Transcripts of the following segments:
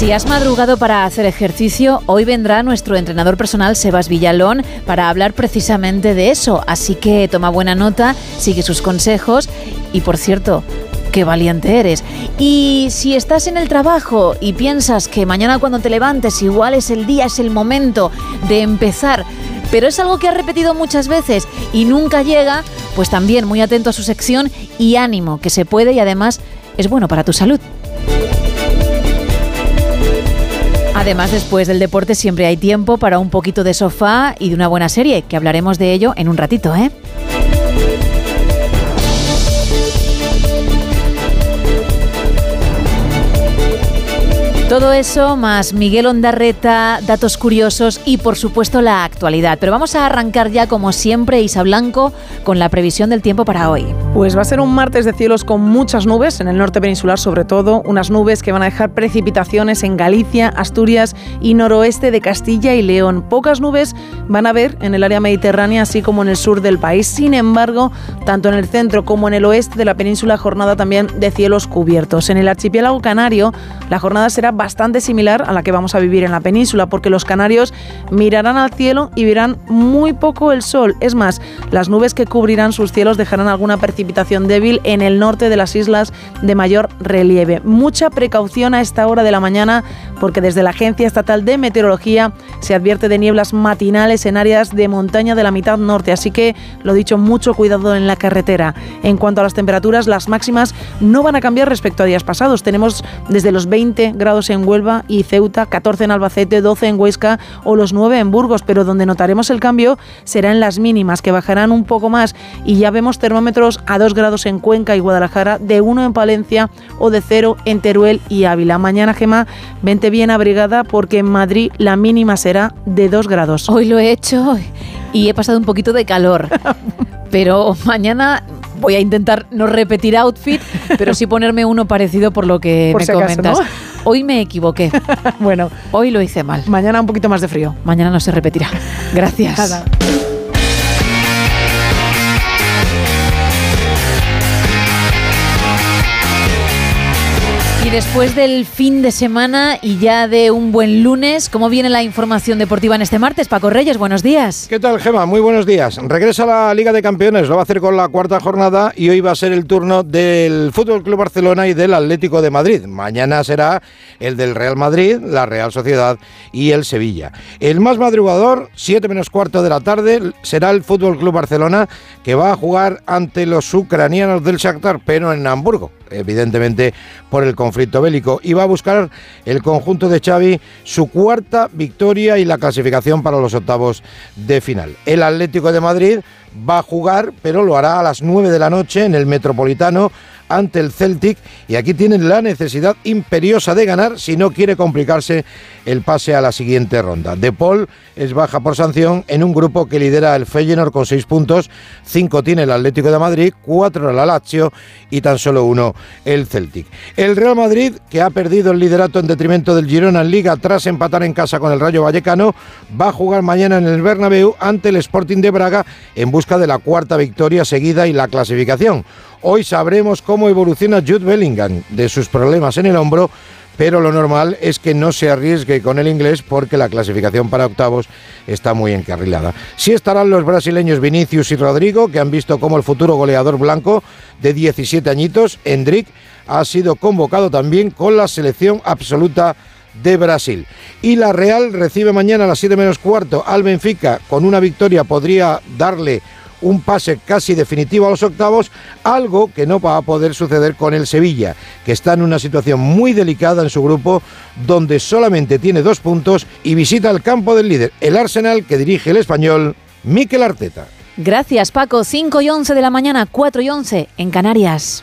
Si has madrugado para hacer ejercicio, hoy vendrá nuestro entrenador personal Sebas Villalón para hablar precisamente de eso. Así que toma buena nota, sigue sus consejos y por cierto, qué valiente eres. Y si estás en el trabajo y piensas que mañana cuando te levantes igual es el día, es el momento de empezar, pero es algo que has repetido muchas veces y nunca llega, pues también muy atento a su sección y ánimo, que se puede y además es bueno para tu salud. Además, después del deporte siempre hay tiempo para un poquito de sofá y de una buena serie, que hablaremos de ello en un ratito, ¿eh? Todo eso más Miguel Ondarreta, datos curiosos y por supuesto la actualidad. Pero vamos a arrancar ya como siempre, Isa Blanco, con la previsión del tiempo para hoy. Pues va a ser un martes de cielos con muchas nubes, en el norte peninsular sobre todo, unas nubes que van a dejar precipitaciones en Galicia, Asturias y noroeste de Castilla y León. Pocas nubes van a haber en el área mediterránea, así como en el sur del país. Sin embargo, tanto en el centro como en el oeste de la península, jornada también de cielos cubiertos. En el archipiélago canario, la jornada será bastante similar a la que vamos a vivir en la península, porque los canarios mirarán al cielo y verán muy poco el sol. Es más, las nubes que cubrirán sus cielos dejarán alguna precipitación débil en el norte de las islas de mayor relieve. Mucha precaución a esta hora de la mañana, porque desde la Agencia Estatal de Meteorología se advierte de nieblas matinales en áreas de montaña de la mitad norte, así que lo dicho, mucho cuidado en la carretera. En cuanto a las temperaturas, las máximas no van a cambiar respecto a días pasados. Tenemos desde los 20 grados en Huelva y Ceuta, 14 en Albacete, 12 en Huesca o los 9 en Burgos, pero donde notaremos el cambio será en las mínimas, que bajarán un poco más y ya vemos termómetros a 2 grados en Cuenca y Guadalajara, de 1 en Palencia o de 0 en Teruel y Ávila. Mañana, Gema, vente bien abrigada porque en Madrid la mínima será de 2 grados. Hoy lo he hecho y he pasado un poquito de calor, pero mañana voy a intentar no repetir outfit, pero sí ponerme uno parecido por lo que Por me si acaso, comentas. ¿no? Hoy me equivoqué. bueno, Hoy lo hice mal. mañana un poquito más de frío. Mañana no se repetirá. Gracias. Nada. Después del fin de semana y ya de un buen lunes, ¿cómo viene la información deportiva en este martes? Paco Reyes, buenos días. ¿Qué tal, Gema? Muy buenos días. Regresa la Liga de Campeones, lo va a hacer con la cuarta jornada y hoy va a ser el turno del Fútbol Club Barcelona y del Atlético de Madrid. Mañana será el del Real Madrid, la Real Sociedad y el Sevilla. El más madrugador, 7 menos cuarto de la tarde, será el Fútbol Club Barcelona que va a jugar ante los ucranianos del Shakhtar, pero en Hamburgo evidentemente por el conflicto bélico y va a buscar el conjunto de Xavi su cuarta victoria y la clasificación para los octavos de final. El Atlético de Madrid va a jugar, pero lo hará a las 9 de la noche en el Metropolitano ante el Celtic y aquí tienen la necesidad imperiosa de ganar si no quiere complicarse el pase a la siguiente ronda. De Paul es baja por sanción en un grupo que lidera el Feyenoord con 6 puntos, 5 tiene el Atlético de Madrid, 4 la Lazio y tan solo uno el Celtic. El Real Madrid, que ha perdido el liderato en detrimento del Girona en Liga tras empatar en casa con el Rayo Vallecano, va a jugar mañana en el Bernabéu ante el Sporting de Braga en de la cuarta victoria seguida y la clasificación. Hoy sabremos cómo evoluciona Jude Bellingham de sus problemas en el hombro, pero lo normal es que no se arriesgue con el inglés porque la clasificación para octavos está muy encarrilada. Sí estarán los brasileños Vinicius y Rodrigo, que han visto cómo el futuro goleador blanco de 17 añitos, Endrick, ha sido convocado también con la selección absoluta de Brasil. Y la Real recibe mañana a las 7 menos cuarto al Benfica. Con una victoria podría darle un pase casi definitivo a los octavos, algo que no va a poder suceder con el Sevilla, que está en una situación muy delicada en su grupo, donde solamente tiene dos puntos y visita el campo del líder, el Arsenal, que dirige el español Mikel Arteta. Gracias, Paco. 5 y 11 de la mañana, 4 y 11 en Canarias.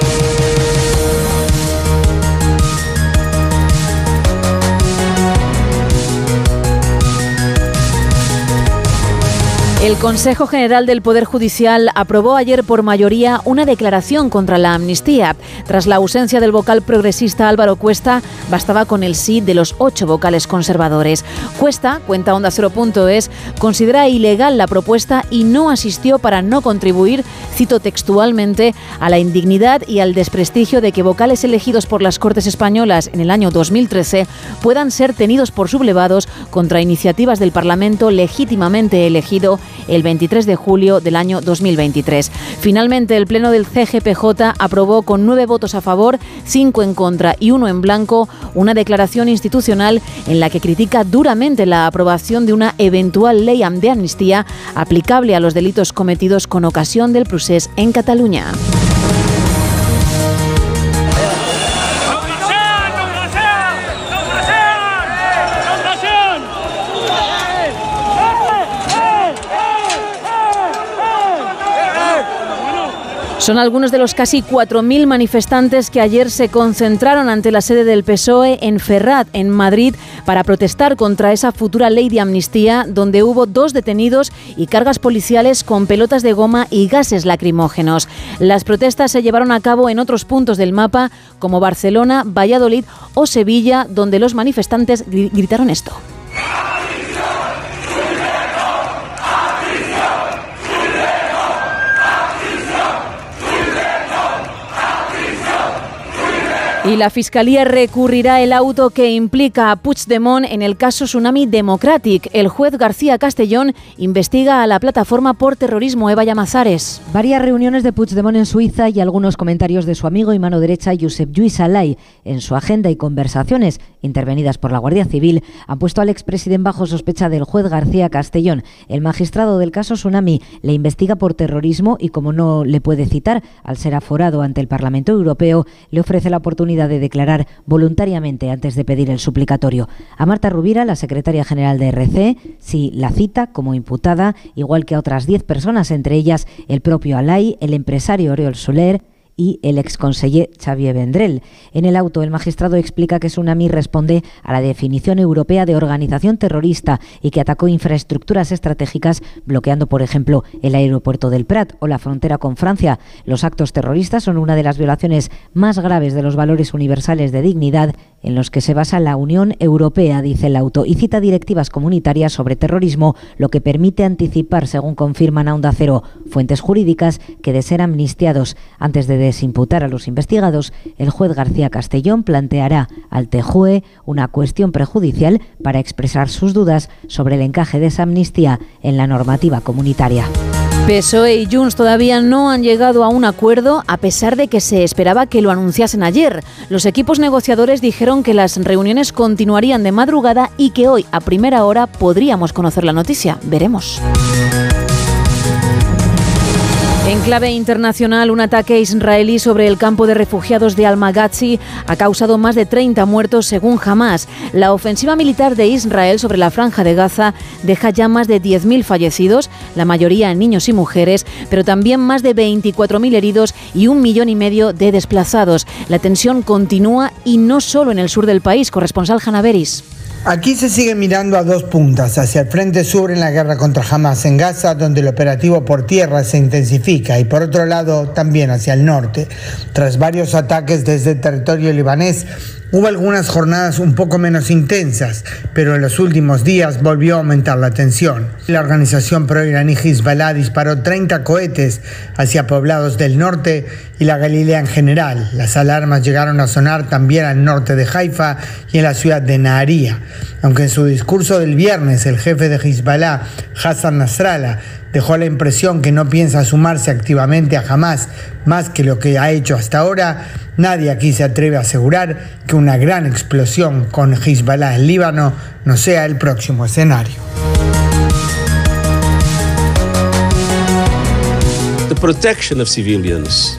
El Consejo General del Poder Judicial aprobó ayer por mayoría una declaración contra la amnistía. Tras la ausencia del vocal progresista Álvaro Cuesta, bastaba con el sí de los ocho vocales conservadores. Cuesta, cuenta Onda es considera ilegal la propuesta y no asistió para no contribuir, cito textualmente, a la indignidad y al desprestigio de que vocales elegidos por las Cortes Españolas en el año 2013 puedan ser tenidos por sublevados contra iniciativas del Parlamento legítimamente elegido el 23 de julio del año 2023. Finalmente, el Pleno del CGPJ aprobó con nueve votos a favor, cinco en contra y uno en blanco una declaración institucional en la que critica duramente la aprobación de una eventual ley de amnistía aplicable a los delitos cometidos con ocasión del procés en Cataluña. Son algunos de los casi 4.000 manifestantes que ayer se concentraron ante la sede del PSOE en Ferrat, en Madrid, para protestar contra esa futura ley de amnistía, donde hubo dos detenidos y cargas policiales con pelotas de goma y gases lacrimógenos. Las protestas se llevaron a cabo en otros puntos del mapa, como Barcelona, Valladolid o Sevilla, donde los manifestantes gritaron esto. Y la Fiscalía recurrirá el auto que implica a Puigdemont en el caso Tsunami Democratic. El juez García Castellón investiga a la plataforma por terrorismo Eva Llamazares. Varias reuniones de Puigdemont en Suiza y algunos comentarios de su amigo y mano derecha Josep Lluís Alay en su agenda y conversaciones intervenidas por la Guardia Civil han puesto al expresidente bajo sospecha del juez García Castellón. El magistrado del caso Tsunami le investiga por terrorismo y como no le puede citar al ser aforado ante el Parlamento Europeo, le ofrece la oportunidad de declarar voluntariamente antes de pedir el suplicatorio. A Marta Rubira, la secretaria general de RC, sí la cita como imputada, igual que a otras diez personas, entre ellas el propio Alay, el empresario Oriol Soler, y el exconseller Xavier Vendrell. En el auto, el magistrado explica que Tsunami responde a la definición europea de organización terrorista y que atacó infraestructuras estratégicas, bloqueando, por ejemplo, el aeropuerto del Prat o la frontera con Francia. Los actos terroristas son una de las violaciones más graves de los valores universales de dignidad en los que se basa la Unión Europea, dice el auto, y cita directivas comunitarias sobre terrorismo, lo que permite anticipar, según confirman a Onda Cero fuentes jurídicas, que de ser amnistiados antes de desimputar a los investigados, el juez García Castellón planteará al TJUE una cuestión prejudicial para expresar sus dudas sobre el encaje de esa amnistía en la normativa comunitaria. PSOE y Junts todavía no han llegado a un acuerdo a pesar de que se esperaba que lo anunciasen ayer. Los equipos negociadores dijeron que las reuniones continuarían de madrugada y que hoy a primera hora podríamos conocer la noticia. Veremos. En clave internacional, un ataque israelí sobre el campo de refugiados de Al-Maghazi ha causado más de 30 muertos según Hamas. La ofensiva militar de Israel sobre la franja de Gaza deja ya más de 10.000 fallecidos, la mayoría niños y mujeres, pero también más de 24.000 heridos y un millón y medio de desplazados. La tensión continúa y no solo en el sur del país. Corresponsal Hanaveris. Aquí se sigue mirando a dos puntas, hacia el frente sur en la guerra contra Hamas en Gaza, donde el operativo por tierra se intensifica, y por otro lado también hacia el norte. Tras varios ataques desde el territorio libanés, Hubo algunas jornadas un poco menos intensas, pero en los últimos días volvió a aumentar la tensión. La organización pro-iraní Hezbollah disparó 30 cohetes hacia poblados del norte y la Galilea en general. Las alarmas llegaron a sonar también al norte de Haifa y en la ciudad de Naharía. Aunque en su discurso del viernes el jefe de Hezbollah, Hassan Nasrallah, dejó la impresión que no piensa sumarse activamente a Hamas más que lo que ha hecho hasta ahora, nadie aquí se atreve a asegurar que una gran explosión con Hezbollah en Líbano no sea el próximo escenario.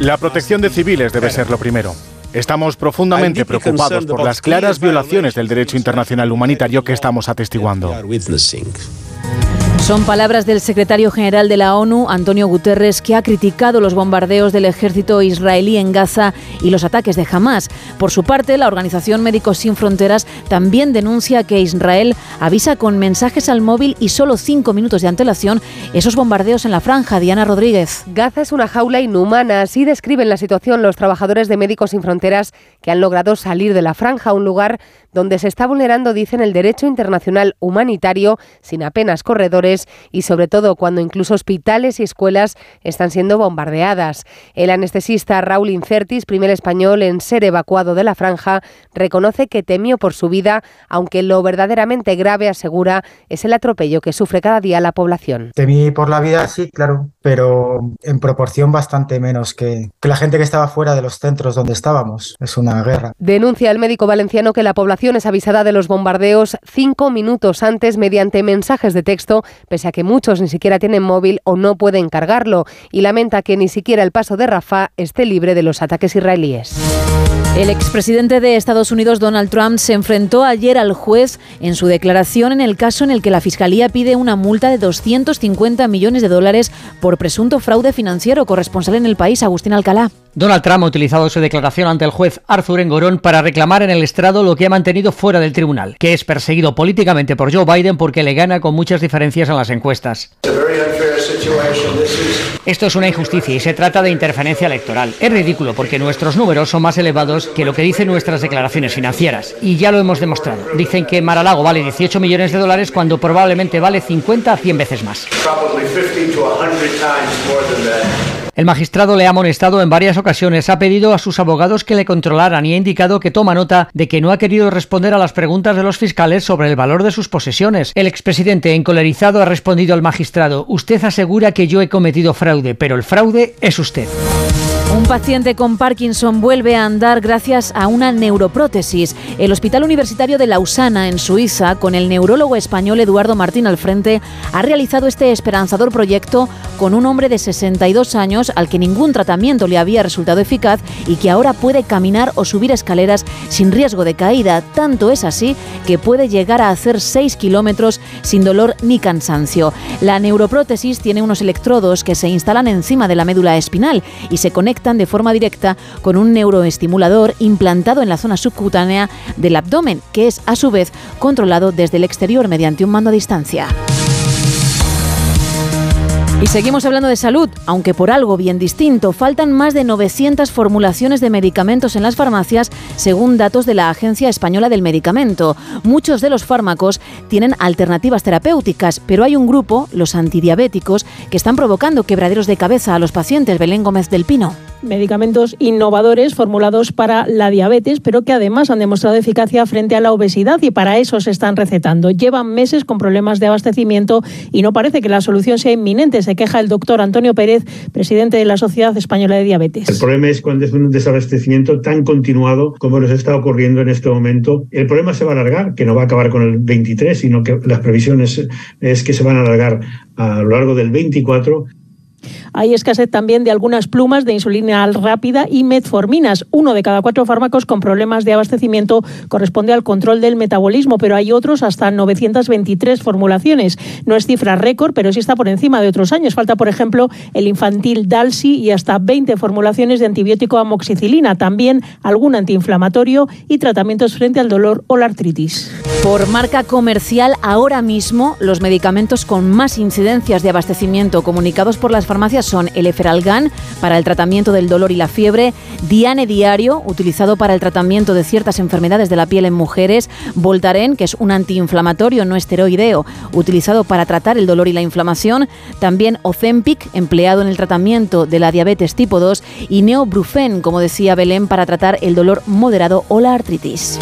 La protección de civiles debe ser lo primero. Estamos profundamente preocupados por las claras violaciones del derecho internacional humanitario que estamos atestiguando. Son palabras del secretario general de la ONU, Antonio Guterres, que ha criticado los bombardeos del ejército israelí en Gaza y los ataques de Hamas. Por su parte, la organización Médicos Sin Fronteras también denuncia que Israel avisa con mensajes al móvil y solo cinco minutos de antelación esos bombardeos en la franja. Diana Rodríguez. Gaza es una jaula inhumana. Así describen la situación los trabajadores de Médicos Sin Fronteras que han logrado salir de la franja, un lugar donde se está vulnerando, dicen, el derecho internacional humanitario sin apenas corredores y sobre todo cuando incluso hospitales y escuelas están siendo bombardeadas. El anestesista Raúl Incertis, primer español en ser evacuado de la franja, reconoce que temió por su vida, aunque lo verdaderamente grave, asegura, es el atropello que sufre cada día la población. Temí por la vida, sí, claro, pero en proporción bastante menos que, que la gente que estaba fuera de los centros donde estábamos. Es una guerra. Denuncia el médico valenciano que la población es avisada de los bombardeos cinco minutos antes mediante mensajes de texto, pese a que muchos ni siquiera tienen móvil o no pueden cargarlo, y lamenta que ni siquiera el paso de Rafah esté libre de los ataques israelíes. El expresidente de Estados Unidos, Donald Trump, se enfrentó ayer al juez en su declaración en el caso en el que la Fiscalía pide una multa de 250 millones de dólares por presunto fraude financiero. Corresponsal en el país, Agustín Alcalá. Donald Trump ha utilizado su declaración ante el juez Arthur Engorón para reclamar en el estrado lo que ha mantenido fuera del tribunal, que es perseguido políticamente por Joe Biden porque le gana con muchas diferencias en las encuestas. Esto es una injusticia y se trata de interferencia electoral. Es ridículo porque nuestros números son más elevados que lo que dicen nuestras declaraciones financieras. Y ya lo hemos demostrado. Dicen que Maralago vale 18 millones de dólares cuando probablemente vale 50 a 100 veces más. El magistrado le ha amonestado en varias ocasiones, ha pedido a sus abogados que le controlaran y ha indicado que toma nota de que no ha querido responder a las preguntas de los fiscales sobre el valor de sus posesiones. El expresidente, encolerizado, ha respondido al magistrado, usted asegura que yo he cometido fraude, pero el fraude es usted. Un paciente con Parkinson vuelve a andar gracias a una neuroprótesis. El Hospital Universitario de Lausana, en Suiza, con el neurólogo español Eduardo Martín al frente, ha realizado este esperanzador proyecto con un hombre de 62 años al que ningún tratamiento le había resultado eficaz y que ahora puede caminar o subir escaleras sin riesgo de caída. Tanto es así que puede llegar a hacer 6 kilómetros sin dolor ni cansancio. La neuroprótesis tiene unos electrodos que se instalan encima de la médula espinal y se conectan de forma directa con un neuroestimulador implantado en la zona subcutánea del abdomen, que es a su vez controlado desde el exterior mediante un mando a distancia. Y seguimos hablando de salud, aunque por algo bien distinto. Faltan más de 900 formulaciones de medicamentos en las farmacias, según datos de la Agencia Española del Medicamento. Muchos de los fármacos tienen alternativas terapéuticas, pero hay un grupo, los antidiabéticos, que están provocando quebraderos de cabeza a los pacientes. Belén Gómez del Pino medicamentos innovadores formulados para la diabetes, pero que además han demostrado eficacia frente a la obesidad y para eso se están recetando. Llevan meses con problemas de abastecimiento y no parece que la solución sea inminente, se queja el doctor Antonio Pérez, presidente de la Sociedad Española de Diabetes. El problema es cuando es un desabastecimiento tan continuado como nos está ocurriendo en este momento. El problema se va a alargar, que no va a acabar con el 23, sino que las previsiones es que se van a alargar a lo largo del 24 hay escasez también de algunas plumas de insulina rápida y metforminas. Uno de cada cuatro fármacos con problemas de abastecimiento corresponde al control del metabolismo, pero hay otros hasta 923 formulaciones. No es cifra récord, pero sí está por encima de otros años. Falta, por ejemplo, el infantil Dalsi y hasta 20 formulaciones de antibiótico amoxicilina, también algún antiinflamatorio y tratamientos frente al dolor o la artritis. Por marca comercial, ahora mismo los medicamentos con más incidencias de abastecimiento comunicados por las farmacias son el Eferalgan para el tratamiento del dolor y la fiebre, Diane Diario, utilizado para el tratamiento de ciertas enfermedades de la piel en mujeres, Voltaren, que es un antiinflamatorio no esteroideo, utilizado para tratar el dolor y la inflamación, también Ozempic, empleado en el tratamiento de la diabetes tipo 2, y Neobrufen, como decía Belén, para tratar el dolor moderado o la artritis.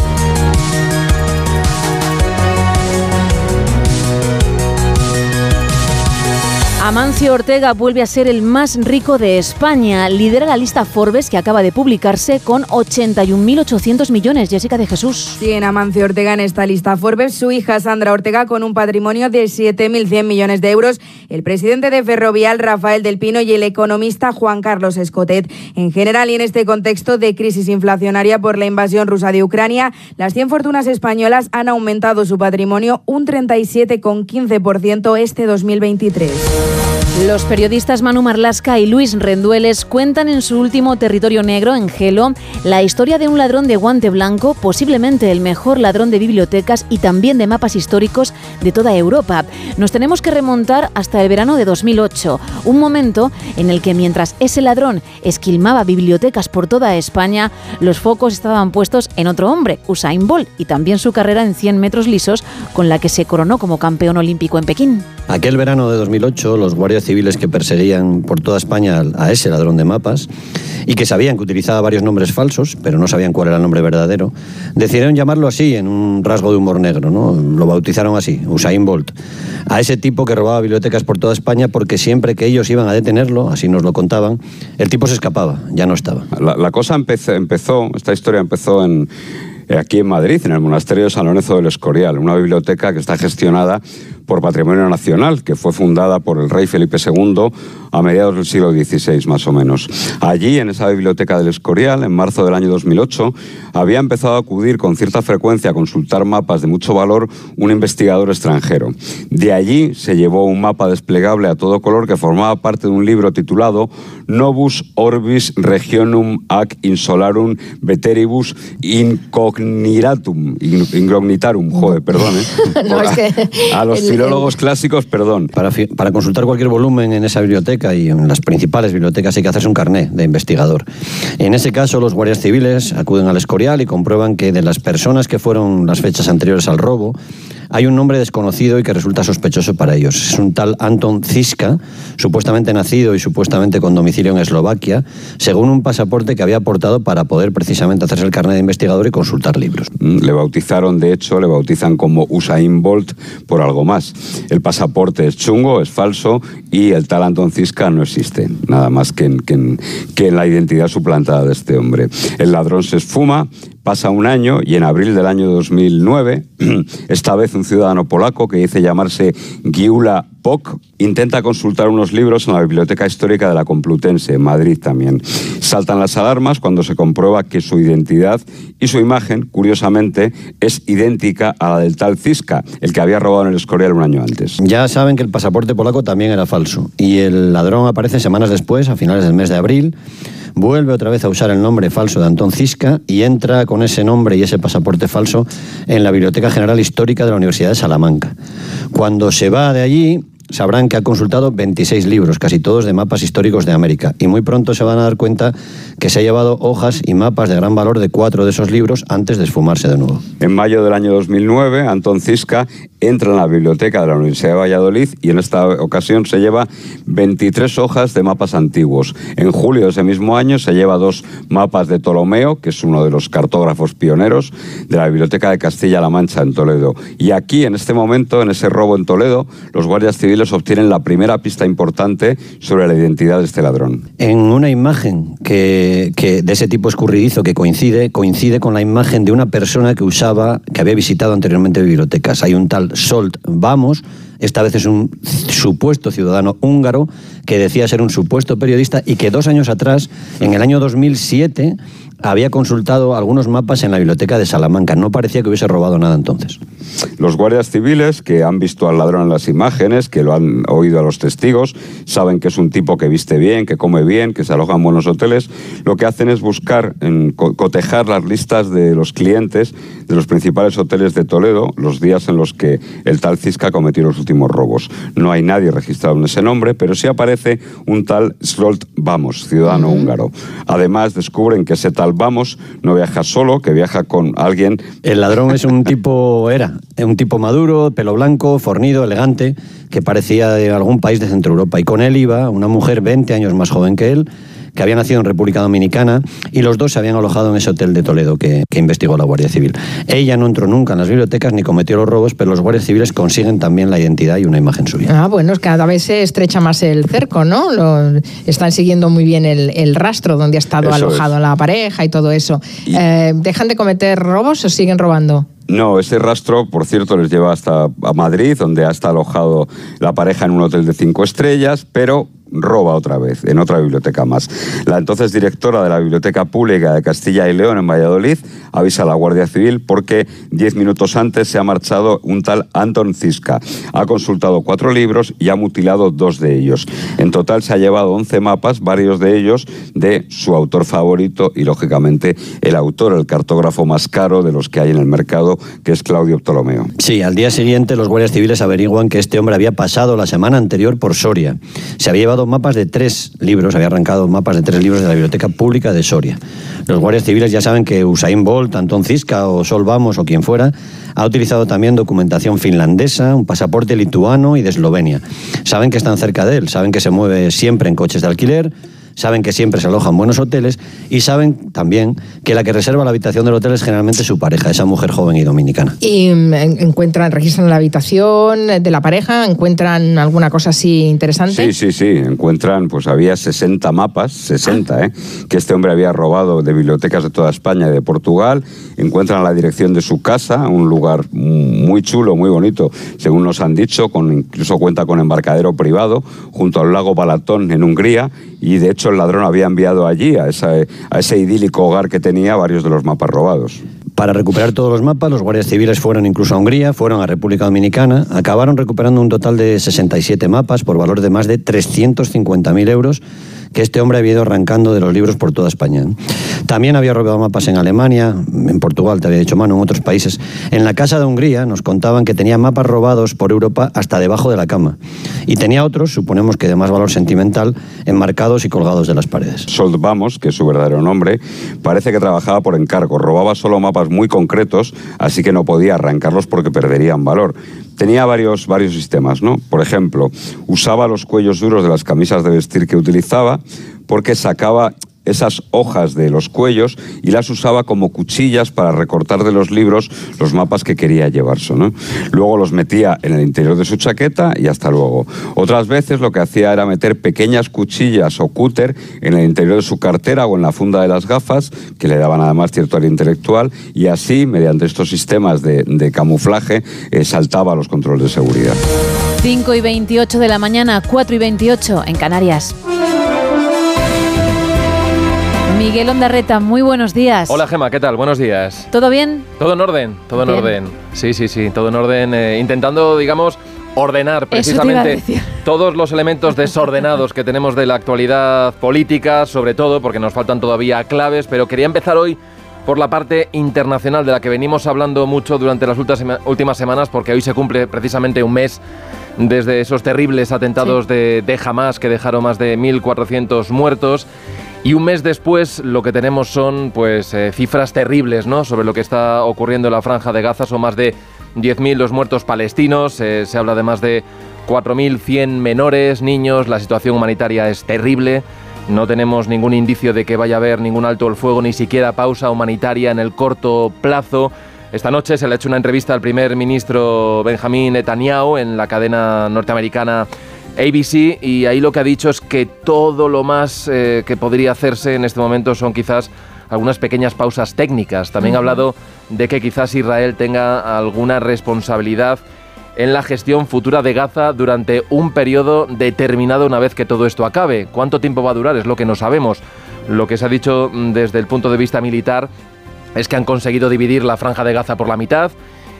Amancio Ortega vuelve a ser el más rico de España. Lidera la lista Forbes que acaba de publicarse con 81.800 millones. Jessica de Jesús. Tiene Amancio Ortega en esta lista Forbes, su hija Sandra Ortega con un patrimonio de 7.100 millones de euros, el presidente de Ferrovial Rafael del Pino y el economista Juan Carlos Escotet. En general y en este contexto de crisis inflacionaria por la invasión rusa de Ucrania, las 100 fortunas españolas han aumentado su patrimonio un 37,15% este 2023. Los periodistas Manu Marlasca y Luis Rendueles cuentan en su último Territorio Negro, en Gelo, la historia de un ladrón de guante blanco, posiblemente el mejor ladrón de bibliotecas y también de mapas históricos de toda Europa. Nos tenemos que remontar hasta el verano de 2008, un momento en el que mientras ese ladrón esquilmaba bibliotecas por toda España, los focos estaban puestos en otro hombre, Usain Bolt, y también su carrera en 100 metros lisos, con la que se coronó como campeón olímpico en Pekín. Aquel verano de 2008, los guardias civiles que perseguían por toda España a ese ladrón de mapas y que sabían que utilizaba varios nombres falsos, pero no sabían cuál era el nombre verdadero, decidieron llamarlo así, en un rasgo de humor negro, ¿no? Lo bautizaron así, Usain Bolt. A ese tipo que robaba bibliotecas por toda España porque siempre que ellos iban a detenerlo, así nos lo contaban, el tipo se escapaba, ya no estaba. La, cosa empezó, esta historia empezó en aquí en Madrid, en el Monasterio de San Lorenzo del Escorial, una biblioteca que está gestionada por Patrimonio Nacional, que fue fundada por el rey Felipe II a mediados del siglo XVI, más o menos. Allí, en esa biblioteca del Escorial, en marzo del año 2008, había empezado a acudir con cierta frecuencia a consultar mapas de mucho valor un investigador extranjero. De allí se llevó un mapa desplegable a todo color que formaba parte de un libro titulado Novus Orbis Regionum ac Insolarum Veteribus Incognitatum. Incognitarum, joder, perdón. ¿eh? a los filólogos clásicos, perdón. Para, para consultar cualquier volumen en esa biblioteca y en las principales bibliotecas hay que hacerse un carné de investigador. En ese caso, los guardias civiles acuden al Escorial y comprueban que de las personas que fueron las fechas anteriores al robo, hay un nombre desconocido y que resulta sospechoso para ellos. Es un tal Anton Ziska, supuestamente nacido y supuestamente con domicilio en Eslovaquia, según un pasaporte que había aportado para poder precisamente hacerse el carnet de investigador y consultar libros. Mm, le bautizaron, de hecho, le bautizan como Usain Bolt por algo más. El pasaporte es chungo, es falso y el tal Anton Ziska no existe, nada más que en, que en la identidad suplantada de este hombre. El ladrón se esfuma, Pasa un año y en abril del año 2009, esta vez un ciudadano polaco que dice llamarse Giula Pok intenta consultar unos libros en la Biblioteca Histórica de la Complutense, en Madrid también. Saltan las alarmas cuando se comprueba que su identidad y su imagen, curiosamente, es idéntica a la del tal Cisca, el que había robado en el Escorial un año antes. Ya saben que el pasaporte polaco también era falso y el ladrón aparece semanas después, a finales del mes de abril vuelve otra vez a usar el nombre falso de Antón Cisca y entra con ese nombre y ese pasaporte falso en la Biblioteca General Histórica de la Universidad de Salamanca. Cuando se va de allí, sabrán que ha consultado 26 libros, casi todos de mapas históricos de América, y muy pronto se van a dar cuenta que se ha llevado hojas y mapas de gran valor de cuatro de esos libros antes de esfumarse de nuevo. En mayo del año 2009, Antón Cisca entra en la biblioteca de la Universidad de Valladolid y en esta ocasión se lleva 23 hojas de mapas antiguos. En julio de ese mismo año se lleva dos mapas de Ptolomeo, que es uno de los cartógrafos pioneros de la Biblioteca de Castilla-La Mancha en Toledo. Y aquí, en este momento, en ese robo en Toledo, los guardias civiles obtienen la primera pista importante sobre la identidad de este ladrón. En una imagen que, que de ese tipo escurridizo que coincide, coincide con la imagen de una persona que usaba, que había visitado anteriormente bibliotecas. Hay un tal Solt Vamos, esta vez es un supuesto ciudadano húngaro que decía ser un supuesto periodista y que dos años atrás, en el año 2007, había consultado algunos mapas en la biblioteca de Salamanca. No parecía que hubiese robado nada entonces. Los guardias civiles que han visto al ladrón en las imágenes, que lo han oído a los testigos, saben que es un tipo que viste bien, que come bien, que se aloja en buenos hoteles. Lo que hacen es buscar, en, cotejar las listas de los clientes de los principales hoteles de Toledo los días en los que el tal Cisca cometió los últimos robos. No hay nadie registrado en ese nombre, pero sí aparece un tal Slolt Vamos, ciudadano húngaro. Además, descubren que ese tal Vamos no viaja solo, que viaja con alguien. El ladrón es un tipo, era, un tipo maduro, pelo blanco, fornido, elegante, que parecía de algún país de Centro Europa. Y con él iba una mujer 20 años más joven que él, que había nacido en República Dominicana y los dos se habían alojado en ese hotel de Toledo que, que investigó la Guardia Civil. Ella no entró nunca en las bibliotecas ni cometió los robos, pero los guardias civiles consiguen también la identidad y una imagen suya. Ah, bueno, cada vez se estrecha más el cerco, ¿no? Lo, están siguiendo muy bien el, el rastro donde ha estado Eso alojado es. la pareja y todo eso. Eh, ¿Dejan de cometer robos o siguen robando? No, ese rastro, por cierto, les lleva hasta a Madrid, donde ha estado alojado la pareja en un hotel de cinco estrellas, pero roba otra vez, en otra biblioteca más. La entonces directora de la Biblioteca Pública de Castilla y León en Valladolid avisa a la Guardia Civil porque diez minutos antes se ha marchado un tal Anton Ziska. Ha consultado cuatro libros y ha mutilado dos de ellos. En total se ha llevado 11 mapas, varios de ellos de su autor favorito y, lógicamente, el autor, el cartógrafo más caro de los que hay en el mercado, que es Claudio Ptolomeo. Sí, al día siguiente los guardias civiles averiguan que este hombre había pasado la semana anterior por Soria. Se había llevado mapas de tres libros, había arrancado mapas de tres libros de la Biblioteca Pública de Soria. Los guardias civiles ya saben que Usain Bolt, Anton Ziska o Sol Vamos o quien fuera, ha utilizado también documentación finlandesa, un pasaporte lituano y de Eslovenia. Saben que están cerca de él, saben que se mueve siempre en coches de alquiler, saben que siempre se aloja en buenos hoteles y saben también que la que reserva la habitación del hotel es generalmente su pareja, esa mujer joven y dominicana. Y mm, en- encuentran, registran la habitación de la pareja, encuentran alguna cosa así interesante. Sí, sí, sí. Encuentran, pues había 60 mapas, 60, ¿eh? que este hombre había robado de bibliotecas de toda España y de Portugal. Encuentran la dirección de su casa, un lugar muy chulo, muy bonito, según nos han dicho, con, incluso cuenta con embarcadero privado, junto al lago Balatón en Hungría. Y de hecho el ladrón había enviado allí, a, ese idílico hogar que tenía, varios de los mapas robados. Para recuperar todos los mapas, los guardias civiles fueron incluso a Hungría, fueron a República Dominicana, acabaron recuperando un total de 67 mapas por valor de más de 350.000 euros que este hombre había ido arrancando de los libros por toda España. También había robado mapas en Alemania, en Portugal, te había dicho mano, en otros países. En la casa de Hungría nos contaban que tenía mapas robados por Europa hasta debajo de la cama. Y tenía otros, suponemos que de más valor sentimental, enmarcados y colgados de las paredes. Sold Vamos, que es su verdadero nombre, parece que trabajaba por encargo, robaba solo mapas muy concretos, así que no podía arrancarlos porque perderían valor. Tenía varios, varios sistemas, ¿no? Por ejemplo, usaba los cuellos duros de las camisas de vestir que utilizaba porque sacaba esas hojas de los cuellos y las usaba como cuchillas para recortar de los libros los mapas que quería llevarse. ¿no? Luego los metía en el interior de su chaqueta y hasta luego. Otras veces lo que hacía era meter pequeñas cuchillas o cúter en el interior de su cartera o en la funda de las gafas, que le daban además cierto área intelectual, y así, mediante estos sistemas de, camuflaje, eh, saltaba los controles de seguridad. 5 y 28 de la mañana, 4 y 28 en Canarias. Miguel Ondarreta, muy buenos días. Hola Gema, ¿qué tal? Buenos días. ¿Todo bien? Todo en orden, todo en orden. Sí, sí, sí, todo en orden. eh, intentando, digamos, ordenar precisamente todos los elementos desordenados que tenemos de la actualidad política, sobre todo porque nos faltan todavía claves, pero quería empezar hoy por la parte internacional de la que venimos hablando mucho durante las últimas semanas, porque hoy se cumple precisamente un mes desde esos terribles atentados de, de Hamas que dejaron más de 1.400 muertos. Y un mes después lo que tenemos son pues eh, cifras terribles ¿no? sobre lo que está ocurriendo en la franja de Gaza. Son más de 10.000 los muertos palestinos, eh, se habla de más de 4.100 menores, niños, la situación humanitaria es terrible. No tenemos ningún indicio de que vaya a haber ningún alto el fuego, ni siquiera pausa humanitaria en el corto plazo. Esta noche se le ha hecho una entrevista al primer ministro Benjamín Netanyahu en la cadena norteamericana ABC y ahí lo que ha dicho es que todo lo más eh, que podría hacerse en este momento son quizás algunas pequeñas pausas técnicas. También ha hablado de que quizás Israel tenga alguna responsabilidad en la gestión futura de Gaza durante un periodo determinado una vez que todo esto acabe. ¿Cuánto tiempo va a durar? Es lo que no sabemos. Lo que se ha dicho mm, desde el punto de vista militar es que han conseguido dividir la franja de Gaza por la mitad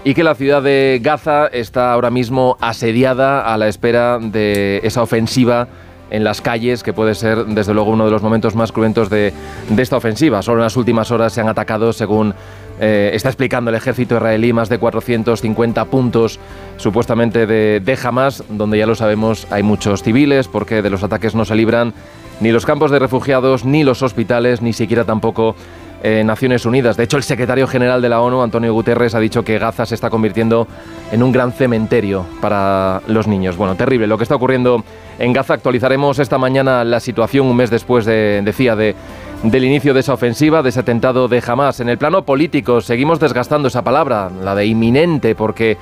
y que la ciudad de Gaza está ahora mismo asediada a la espera de esa ofensiva en las calles, que puede ser desde luego uno de los momentos más cruentos de, de esta ofensiva. Solo en las últimas horas se han atacado, según eh, está explicando el ejército israelí, más de 450 puntos supuestamente de, de Hamas, donde ya lo sabemos hay muchos civiles, porque de los ataques no se libran ni los campos de refugiados, ni los hospitales, ni siquiera tampoco eh, Naciones Unidas. De hecho, el secretario general de la ONU, Antonio Guterres, ha dicho que Gaza se está convirtiendo en un gran cementerio para los niños. Bueno, terrible lo que está ocurriendo en Gaza. Actualizaremos esta mañana la situación un mes después, de, decía, de, del inicio de esa ofensiva, de ese atentado de Hamas. En el plano político, seguimos desgastando esa palabra, la de inminente, porque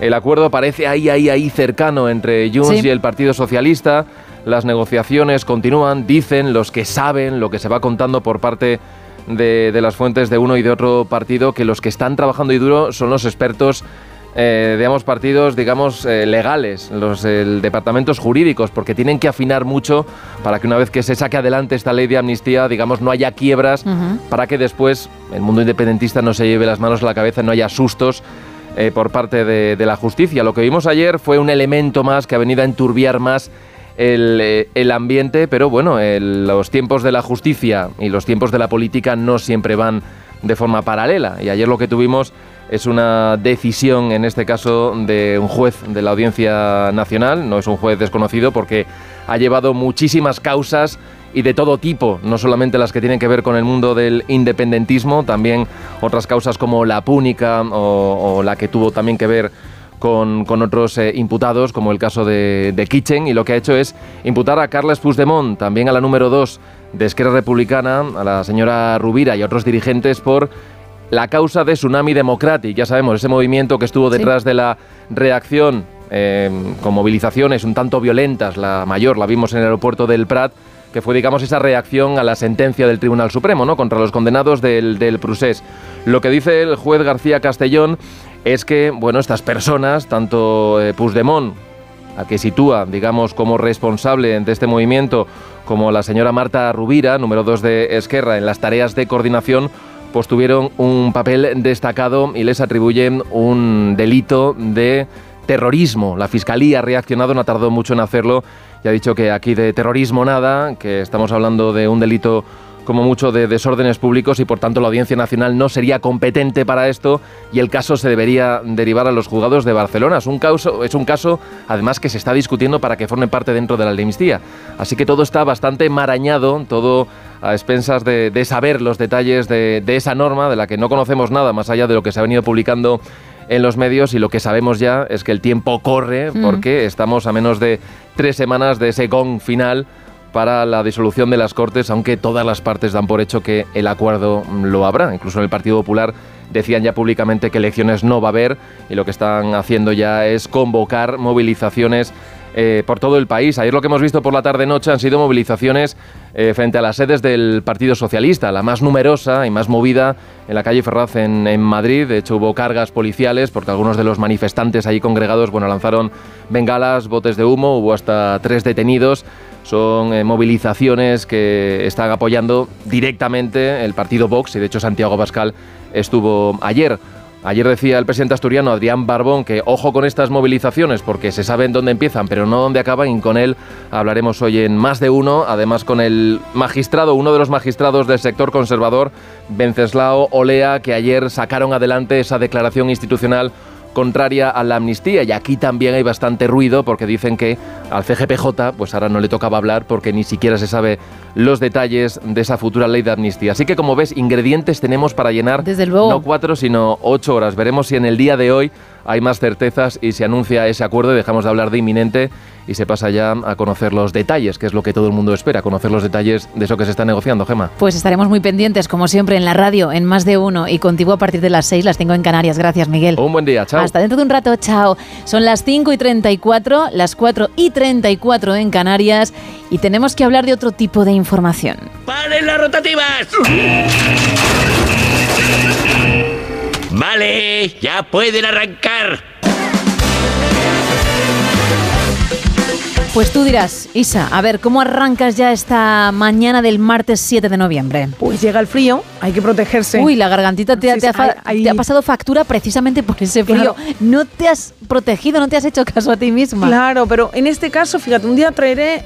el acuerdo parece ahí, ahí, ahí cercano entre Junts y el Partido Socialista. Las negociaciones continúan, dicen los que saben lo que se va contando por parte de, las fuentes de uno y de otro partido que los que están trabajando y duro son los expertos eh, digamos, partidos, digamos, eh, legales, los departamentos jurídicos, porque tienen que afinar mucho para que una vez que se saque adelante esta ley de amnistía, digamos, no haya quiebras, para que después el mundo independentista no se lleve las manos a la cabeza, no haya sustos eh, por parte de, de, la justicia. Lo que vimos ayer fue un elemento más que ha venido a enturbiar más eh, el, ambiente, pero bueno, los tiempos de la justicia y los tiempos de la política no siempre van de forma paralela. Y ayer lo que tuvimos es una decisión, en este caso, de un juez de la Audiencia Nacional, no es un juez desconocido porque ha llevado muchísimas causas y de todo tipo, no solamente las que tienen que ver con el mundo del independentismo, también otras causas como la púnica o la que tuvo también que ver con, otros eh, imputados, como el caso de, de, Kitchen, y lo que ha hecho es imputar a Carles Puigdemont, también a la número 2 de Esquerra Republicana, a la señora Rubira y a otros dirigentes por la causa de Tsunami Democratic. Ya sabemos, ese movimiento que estuvo detrás de la reacción eh, con movilizaciones un tanto violentas, la mayor la vimos en el aeropuerto del Prat, que fue, digamos, esa reacción a la sentencia del Tribunal Supremo, ¿no? Contra los condenados del, del Prusés. Lo que dice el juez García Castellón es que, bueno, estas personas, tanto eh, Puigdemont, a que sitúa, digamos, como responsable de este movimiento, como la señora Marta Rubira, número 2 de Esquerra, en las tareas de coordinación, pues tuvieron un papel destacado y les atribuyen un delito de terrorismo. La Fiscalía ha reaccionado, no ha tardado mucho en hacerlo y ha dicho que aquí de terrorismo nada, que estamos hablando de un delito como mucho de desórdenes públicos y por tanto la Audiencia Nacional no sería competente para esto y el caso se debería derivar a los juzgados de Barcelona. Es un caso, es un caso además que se está discutiendo para que forme parte dentro de la amnistía. Así que todo está bastante marañado, todo a expensas de, saber los detalles de, esa norma de la que no conocemos nada más allá de lo que se ha venido publicando en los medios y lo que sabemos ya es que el tiempo corre mm. porque estamos a menos de tres semanas de ese gong final para la disolución de las Cortes, aunque todas las partes dan por hecho que el acuerdo lo habrá. Incluso en el Partido Popular decían ya públicamente que elecciones no va a haber y lo que están haciendo ya es convocar movilizaciones eh, por todo el país. Ayer lo que hemos visto por la tarde-noche han sido movilizaciones eh, frente a las sedes del Partido Socialista, la más numerosa y más movida en la calle Ferraz en, Madrid. De hecho, hubo cargas policiales porque algunos de los manifestantes ahí congregados bueno, lanzaron bengalas, botes de humo, hubo hasta tres detenidos. Son eh, movilizaciones que están apoyando directamente el partido Vox y de hecho Santiago Pascal estuvo ayer. Ayer decía el presidente asturiano Adrián Barbón que ojo con estas movilizaciones porque se saben dónde empiezan pero no dónde acaban y con él hablaremos hoy en más de uno, además con el magistrado, uno de los magistrados del sector conservador, Venceslao Olea, que ayer sacaron adelante esa declaración institucional contraria a la amnistía y aquí también hay bastante ruido porque dicen que al CGPJ pues ahora no le tocaba hablar porque ni siquiera se sabe los detalles de esa futura ley de amnistía. Así que como ves, ingredientes tenemos para llenar Desde luego. no cuatro sino ocho horas. Veremos si en el día de hoy hay más certezas y se anuncia ese acuerdo y dejamos de hablar de inminente y se pasa ya a conocer los detalles, que es lo que todo el mundo espera, conocer los detalles de eso que se está negociando, Gema. Pues estaremos muy pendientes, como siempre, en la radio, en más de uno y contigo a partir de las seis, las tengo en Canarias. Gracias, Miguel. Un buen día, chao. Hasta dentro de un rato, chao. Son las 5 y 34, las 4 y 34 en Canarias y tenemos que hablar de otro tipo de información. ¡Paren las rotativas! Vale, ya pueden arrancar. Pues tú dirás, Isa, a ver, ¿cómo arrancas ya esta mañana del martes 7 de noviembre? Pues llega el frío, hay que protegerse. Uy, la gargantita te, ha, pasado factura precisamente por ese frío. No te has protegido, no te has hecho caso a ti misma. Claro, pero en este caso, fíjate, un día traeré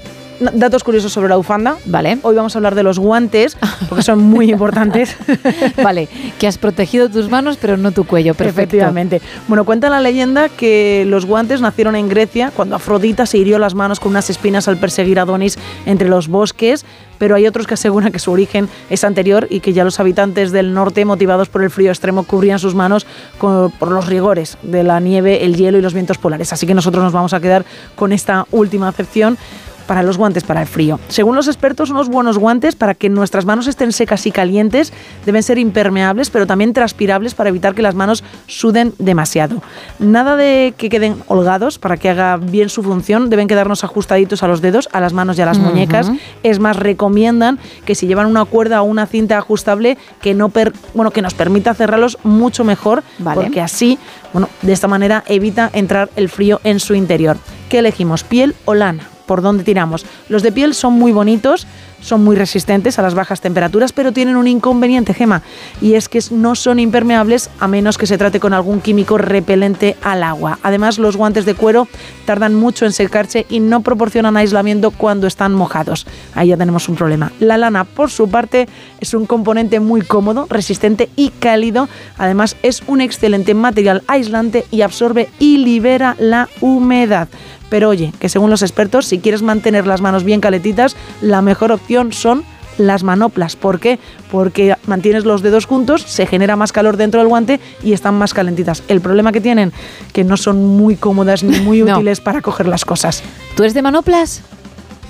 datos curiosos sobre la bufanda. Vale. Hoy vamos a hablar de los guantes, porque son muy importantes. vale, que has protegido tus manos, pero no tu cuello. Perfecto. Efectivamente. Bueno, cuenta la leyenda que los guantes nacieron en Grecia cuando Afrodita se hirió las manos con unas espinas al perseguir a Adonis entre los bosques, pero hay otros que aseguran que su origen es anterior y que ya los habitantes del norte, motivados por el frío extremo, cubrían sus manos con- por los rigores de la nieve, el hielo y los vientos polares. Así que nosotros nos vamos a quedar con esta última acepción para los guantes para el frío. Según los expertos, unos buenos guantes para que nuestras manos estén secas y calientes deben ser impermeables, pero también transpirables para evitar que las manos suden demasiado. Nada de que queden holgados para que haga bien su función, deben quedarnos ajustaditos a los dedos, a las manos y a las muñecas. Es más, recomiendan que si llevan una cuerda o una cinta ajustable que no per- bueno, que nos permita cerrarlos mucho mejor, Vale. porque así, bueno, de esta manera evita entrar el frío en su interior. ¿Qué elegimos? ¿Piel o lana? ¿Por dónde tiramos? Los de piel son muy bonitos, son muy resistentes a las bajas temperaturas, pero tienen un inconveniente, Gema, y es que no son impermeables a menos que se trate con algún químico repelente al agua. Además, los guantes de cuero tardan mucho en secarse y no proporcionan aislamiento cuando están mojados. Ahí ya tenemos un problema. La lana, por su parte, es un componente muy cómodo, resistente y cálido. Además, es un excelente material aislante y absorbe y libera la humedad. Pero oye, que según los expertos, si quieres mantener las manos bien calentitas, la mejor opción son las manoplas. ¿Por qué? Porque mantienes los dedos juntos, se genera más calor dentro del guante y están más calentitas. El problema que tienen, que no son muy cómodas ni muy No. útiles para coger las cosas. ¿Tú eres de manoplas?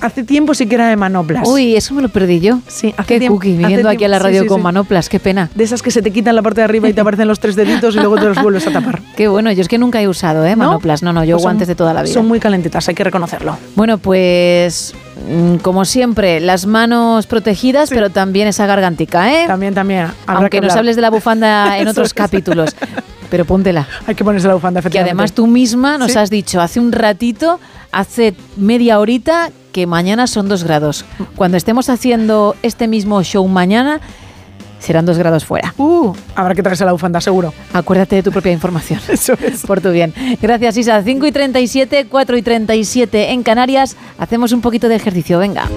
Hace tiempo sí que era de manoplas. Uy, eso me lo perdí yo. Sí, hace Qué tiempo- cookie, hace viniendo aquí a la radio sí, con sí. manoplas, qué pena. De esas que se te quitan la parte de arriba y te aparecen los tres deditos y luego te los vuelves a tapar. Qué bueno, yo es que nunca he usado ¿eh? ¿No? manoplas. No, no, yo Pues son- guantes de toda la vida. Son muy calentitas, hay que reconocerlo. Bueno, pues mm, como siempre, las manos protegidas, pero también esa gargantica, ¿eh? También, también. Aunque que nos hables de la bufanda en otros capítulos. Pero póntela. Hay que ponerse la bufanda, Que efectivamente. además tú misma nos Sí. has dicho hace un ratito, hace media horita, que mañana son dos grados. Cuando estemos haciendo este mismo show mañana, serán dos grados fuera. Uh, habrá que traerse la bufanda, seguro. Acuérdate de tu propia información. Eso es. Por tu bien. Gracias, Isa. 5 y 37, 4 y 37 en Canarias. Hacemos un poquito de ejercicio. Venga.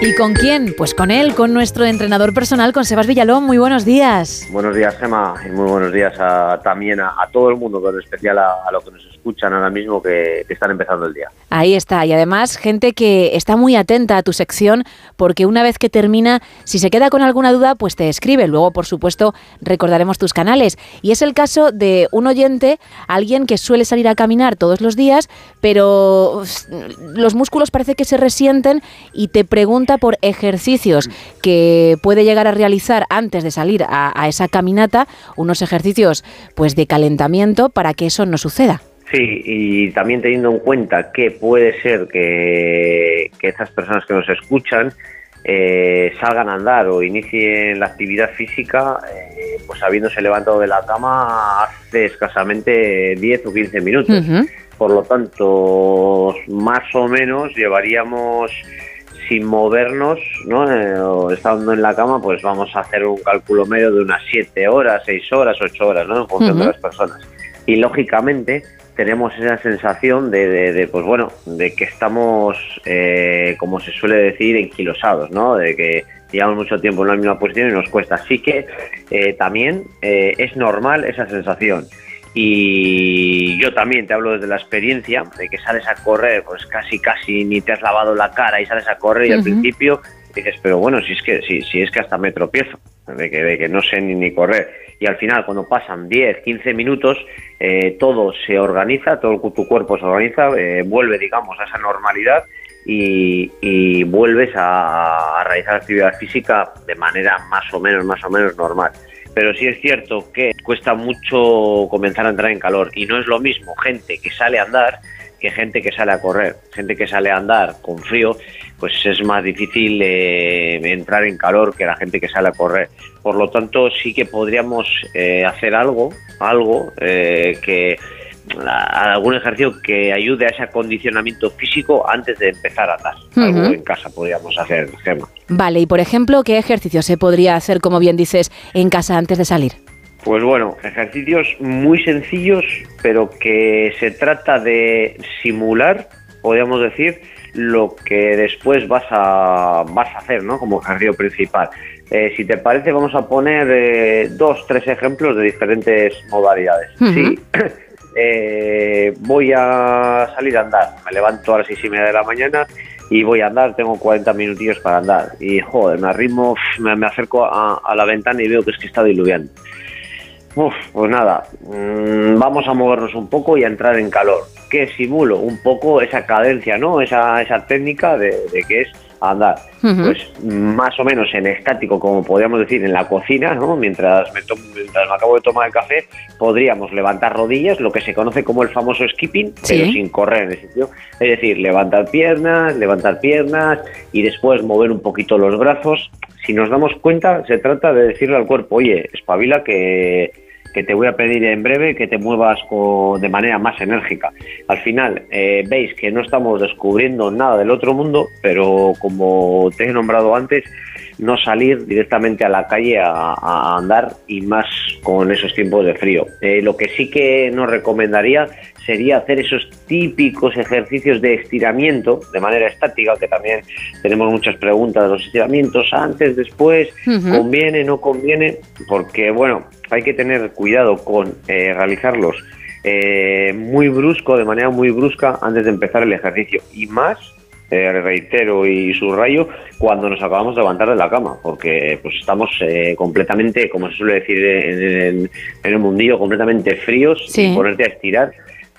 ¿Y con quién? Pues con él, con nuestro entrenador personal, con Sebas Villalón. Muy buenos días. Buenos días, Gemma, y muy buenos días a- también a, a todo el mundo, pero en especial a, a los que nos escuchan ahora mismo que, que están empezando el día. Ahí está. Y además, gente que está muy atenta a tu sección, porque una vez que termina, si se queda con alguna duda, pues te escribe. Luego, por supuesto, recordaremos tus canales. Y es el caso de un oyente, alguien que suele salir a caminar todos los días, pero los músculos parece que se resienten y te pregunta por ejercicios que puede llegar a realizar antes de salir a, a esa caminata, unos ejercicios pues de calentamiento para que eso no suceda. Sí, y también teniendo en cuenta que puede ser que, que estas personas que nos escuchan eh, salgan a andar o inicien la actividad física, eh, pues habiéndose levantado de la cama hace escasamente 10 o 15 minutos. Por lo tanto, más o menos llevaríamos sin movernos, ¿no? Eh, o estando en la cama, pues vamos a hacer un cálculo medio de unas 7 horas, 6 horas, 8 horas, ¿no? En función de las personas. Y lógicamente tenemos esa sensación de, de- de, pues bueno, de que estamos, eh, como se suele decir, enquilosados, ¿no? De que llevamos mucho tiempo en la misma posición y nos cuesta. Así que eh, también eh, es normal esa sensación. Y yo también te hablo desde la experiencia de que sales a correr, pues casi casi ni te has lavado la cara y sales a correr y al principio dices, pero bueno, si es que si, si es que hasta me tropiezo, de que, de que no sé ni, ni correr. Y al final, cuando pasan 10, 15 minutos, eh, todo se organiza, todo tu cuerpo se organiza, eh, vuelve, digamos, a esa normalidad y, y vuelves a, a realizar actividad física de manera más o menos, más o menos normal. Pero sí es cierto que cuesta mucho comenzar a entrar en calor y no es lo mismo gente que sale a andar que gente que sale a correr. Gente que sale a andar con frío, pues es más difícil eh, entrar en calor que la gente que sale a correr. Por lo tanto, sí que podríamos eh, hacer algo, algo eh, que a- algún ejercicio que ayude a ese acondicionamiento físico antes de empezar a andar. Algo en casa podríamos hacer, Gemma. Vale, y por ejemplo, ¿qué ejercicio se podría hacer, como bien dices, en casa antes de salir? Pues bueno, ejercicios muy sencillos, pero que se trata de simular, podríamos decir, lo que después vas a, vas a hacer, ¿no? Como ejercicio principal. Eh, si te parece, vamos a poner eh, dos, tres ejemplos de diferentes modalidades. Sí, eh, voy a salir a andar. Me levanto a las seis y media de la mañana y voy a andar. Tengo 40 minutillos para andar. Y joder, me arrimo, me, acerco a, a la ventana y veo que es que está diluviando. Uf, pues nada, mm, vamos a movernos un poco y a entrar en calor. Que simulo un poco esa cadencia, ¿no? Esa, esa técnica de, de que es andar. Pues más o menos en estático, como podríamos decir, en la cocina, ¿no? Mientras me, tomo- mientras me acabo de tomar el café, podríamos levantar rodillas, lo que se conoce como el famoso skipping, pero sin correr en ese sitio. Es decir, levantar piernas, levantar piernas y después mover un poquito los brazos. Si nos damos cuenta, se trata de decirle al cuerpo, oye, espabila que, que te voy a pedir en breve que te muevas co- de manera más enérgica. Al final, eh, veis que no estamos descubriendo nada del otro mundo, pero como te he nombrado antes, no salir directamente a la calle a, a andar y más con esos tiempos de frío. Eh, lo que sí que nos recomendaría sería hacer esos típicos ejercicios de estiramiento de manera estática, que también tenemos muchas preguntas de los estiramientos antes, después, conviene, no conviene, porque bueno, hay que tener cuidado con eh, realizarlos eh, muy brusco, de manera muy brusca antes de empezar el ejercicio. Y más eh, reitero y subrayo cuando nos acabamos de levantar de la cama, porque pues estamos eh, completamente, como se suele decir en, en- en el mundillo, completamente fríos Sí. y ponerte a estirar.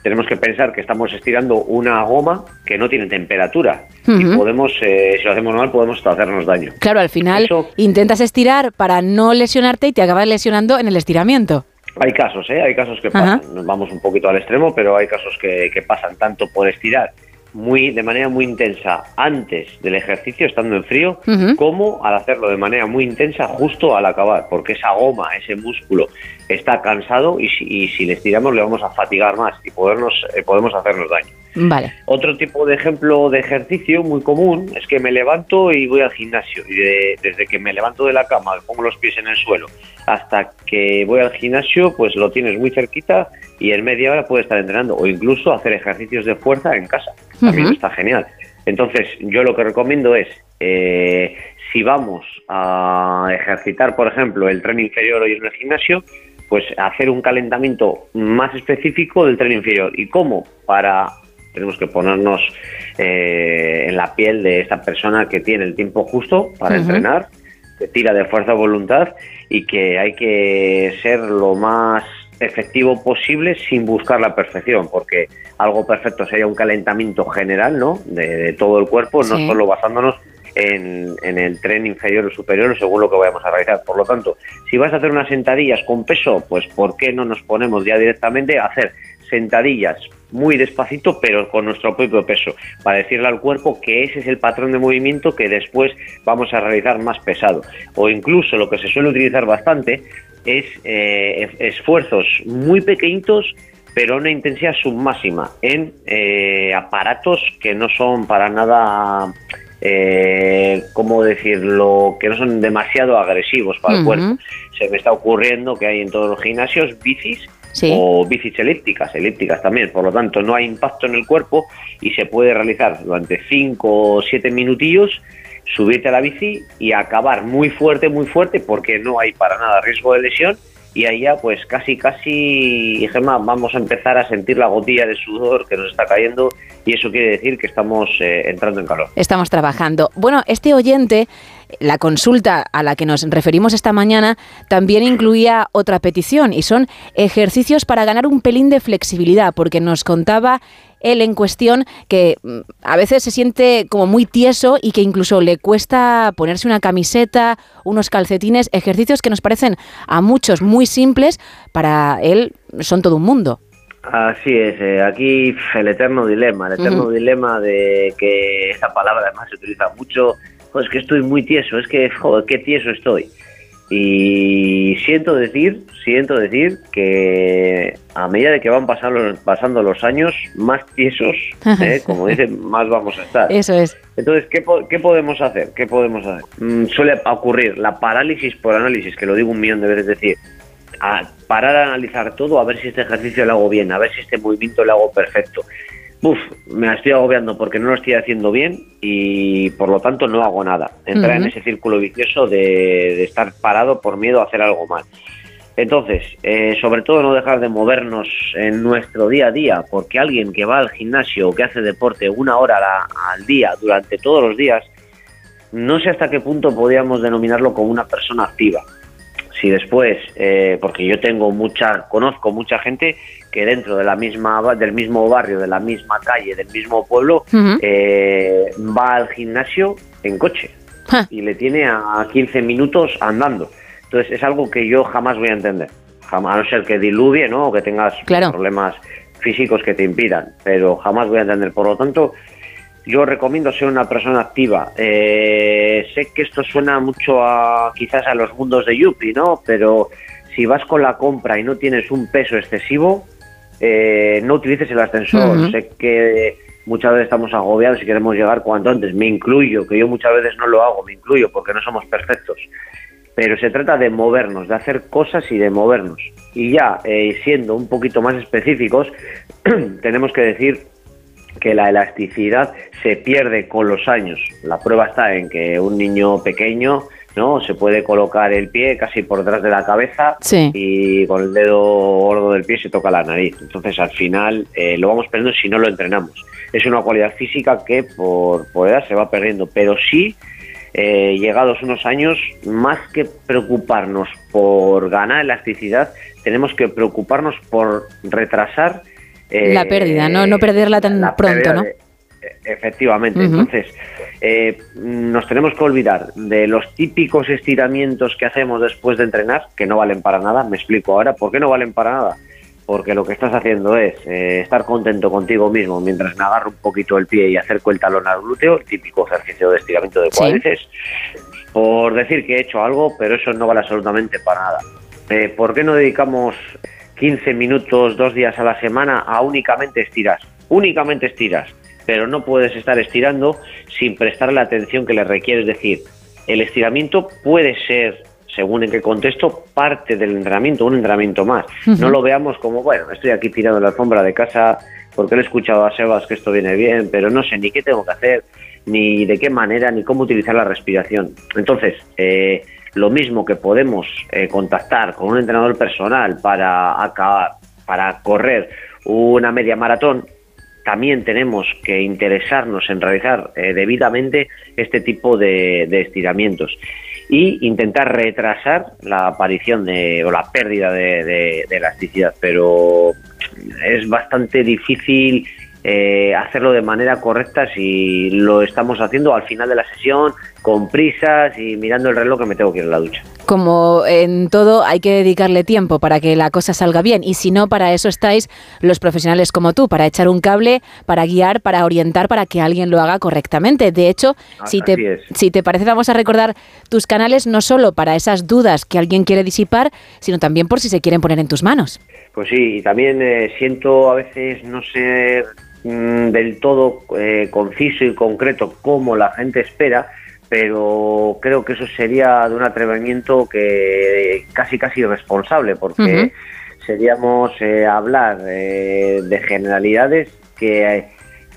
Tenemos que pensar que estamos estirando una goma que no tiene temperatura y podemos, eh, si lo hacemos mal, podemos hasta hacernos daño. Claro, al final intentas estirar para no lesionarte y te acabas lesionando en el estiramiento. Hay casos, ¿eh? Hay casos que Ajá. pasan. Nos vamos un poquito al extremo, pero hay casos que, que pasan tanto por estirar muy de manera muy intensa antes del ejercicio, estando en frío, como al hacerlo de manera muy intensa justo al acabar, porque esa goma, ese músculo está cansado y si, y si le estiramos le vamos a fatigar más y podernos, eh, podemos hacernos daño. Vale. Otro tipo de ejemplo de ejercicio muy común es que me levanto y voy al gimnasio. Y de- desde que me levanto de la cama, pongo los pies en el suelo, hasta que voy al gimnasio, pues lo tienes muy cerquita y en media hora puedes estar entrenando o incluso hacer ejercicios de fuerza en casa. También está genial. Entonces, yo lo que recomiendo es, eh, si vamos a ejercitar, por ejemplo, el tren inferior hoy en el gimnasio, pues hacer un calentamiento más específico del tren inferior. ¿Y cómo? Para tenemos que ponernos eh, en la piel de esta persona que tiene el tiempo justo para entrenar, que tira de fuerza o voluntad y que hay que ser lo más efectivo posible sin buscar la perfección, porque algo perfecto sería un calentamiento general, ¿no? De, de todo el cuerpo, no solo basándonos en, en el tren inferior o superior según lo que vayamos a realizar. Por lo tanto, si vas a hacer unas sentadillas con peso, pues ¿por qué no nos ponemos ya directamente a hacer sentadillas muy despacito, pero con nuestro propio peso, para decirle al cuerpo que ese es el patrón de movimiento que después vamos a realizar más pesado. O incluso lo que se suele utilizar bastante es eh, es- esfuerzos muy pequeñitos pero una intensidad submáxima en eh, aparatos que no son para nada, eh, ¿cómo decirlo?, que no son demasiado agresivos para el cuerpo. Se me está ocurriendo que hay en todos los gimnasios bicis Sí. o bicis elípticas, elípticas también, por lo tanto no hay impacto en el cuerpo y se puede realizar durante 5 o 7 minutillos, subirte a la bici y acabar muy fuerte, muy fuerte, porque no hay para nada riesgo de lesión y ahí ya pues casi, casi, Gemma, vamos a empezar a sentir la gotilla de sudor que nos está cayendo y eso quiere decir que estamos eh, entrando en calor. Estamos trabajando. Bueno, este oyente, la consulta a la que nos referimos esta mañana, también incluía otra petición y son ejercicios para ganar un pelín de flexibilidad, porque nos contaba él en cuestión que mm, a veces se siente como muy tieso y que incluso le cuesta ponerse una camiseta, unos calcetines, ejercicios que nos parecen a muchos muy simples, para él son todo un mundo. Así es, eh, aquí el eterno dilema, el eterno dilema de que esa palabra además se utiliza mucho, pues es que estoy muy tieso, es que, joder, qué tieso estoy. Y siento decir, siento decir que a medida de que van pasando, pasando los años, más tiesos, eh, como dicen, más vamos a estar. Eso es. Entonces, ¿qué, po- qué podemos hacer? ¿Qué podemos hacer? Mm, suele ocurrir la parálisis por análisis, que lo digo un millón de veces, es decir, a parar a analizar todo, a ver si este ejercicio lo hago bien, a ver si este movimiento lo hago perfecto. Uf, me estoy agobiando porque no lo estoy haciendo bien y por lo tanto no hago nada. Entrar en ese círculo vicioso de, de estar parado por miedo a hacer algo mal. Entonces, eh, sobre todo no dejar de movernos en nuestro día a día, porque alguien que va al gimnasio o que hace deporte una hora a la- al día durante todos los días, no sé hasta qué punto podríamos denominarlo como una persona activa. Si después, eh, porque yo tengo mucha, conozco mucha gente que dentro de la misma, del mismo barrio, de la misma calle, del mismo pueblo, eh, va al gimnasio en coche y le tiene a 15 minutos andando. Entonces es algo que yo jamás voy a entender. Jamás, a no ser que diluvie, ¿no? O que tengas problemas físicos que te impidan, pero jamás voy a entender. Por lo tanto, yo recomiendo ser una persona activa. Eh, sé que esto suena mucho a quizás a los mundos de Yuppie, ¿no? Pero si vas con la compra y no tienes un peso excesivo, eh, no utilices el ascensor. Sé que muchas veces estamos agobiados y queremos llegar cuanto antes. Me incluyo, que yo muchas veces no lo hago, me incluyo porque no somos perfectos. Pero se trata de movernos, de hacer cosas y de movernos. Y ya, eh, siendo un poquito más específicos, tenemos que decir que la elasticidad se pierde con los años. La prueba está en que un niño pequeño no se puede colocar el pie casi por detrás de la cabeza Sí. y con el dedo gordo del pie se toca la nariz. Entonces al final eh, lo vamos perdiendo si no lo entrenamos. Es una cualidad física que por, por edad se va perdiendo, pero sí eh, llegados unos años, más que preocuparnos por ganar elasticidad, tenemos que preocuparnos por retrasar eh, la pérdida, ¿no? No perderla tan pronto, ¿no? de- efectivamente. Entonces, eh, nos tenemos que olvidar de los típicos estiramientos que hacemos después de entrenar, que no valen para nada. Me explico ahora. ¿Por qué no valen para nada? Porque lo que estás haciendo es eh, estar contento contigo mismo mientras me agarro un poquito el pie y acerco el talón al glúteo, el típico ejercicio de estiramiento de Sí. cuádriceps, por decir que he hecho algo, pero eso no vale absolutamente para nada. Eh, ¿Por qué no dedicamos 15 minutos, dos días a la semana a únicamente estirar? Únicamente estiras, pero no puedes estar estirando sin prestar la atención que le requiere. Es decir, el estiramiento puede ser, según en qué contexto, parte del entrenamiento, un entrenamiento más. No lo veamos como, bueno, estoy aquí tirando en la alfombra de casa porque le he escuchado a Sebas que esto viene bien, pero no sé ni qué tengo que hacer, ni de qué manera, ni cómo utilizar la respiración. Entonces, eh, lo mismo que podemos eh, contactar con un entrenador personal para acabar, para correr una media maratón, también tenemos que interesarnos en realizar eh, debidamente este tipo de, estiramientos y intentar retrasar la aparición de, o la pérdida de- de elasticidad, pero es bastante difícil eh, hacerlo de manera correcta si lo estamos haciendo al final de la sesión, con prisas y mirando el reloj que me tengo que ir a la ducha. Como en todo, hay que dedicarle tiempo para que la cosa salga bien. Y si no, para eso estáis los profesionales como tú, para echar un cable, para guiar, para orientar, para que alguien lo haga correctamente. De hecho, si Así te, es. si te parece, vamos a recordar tus canales no solo para esas dudas que alguien quiere disipar, sino también por si se quieren poner en tus manos. Pues sí, y también eh, siento a veces no ser mm, del todo eh, conciso y concreto como la gente espera, pero creo que eso sería de un atrevimiento que casi casi irresponsable, porque seríamos eh, hablar eh, de generalidades que eh,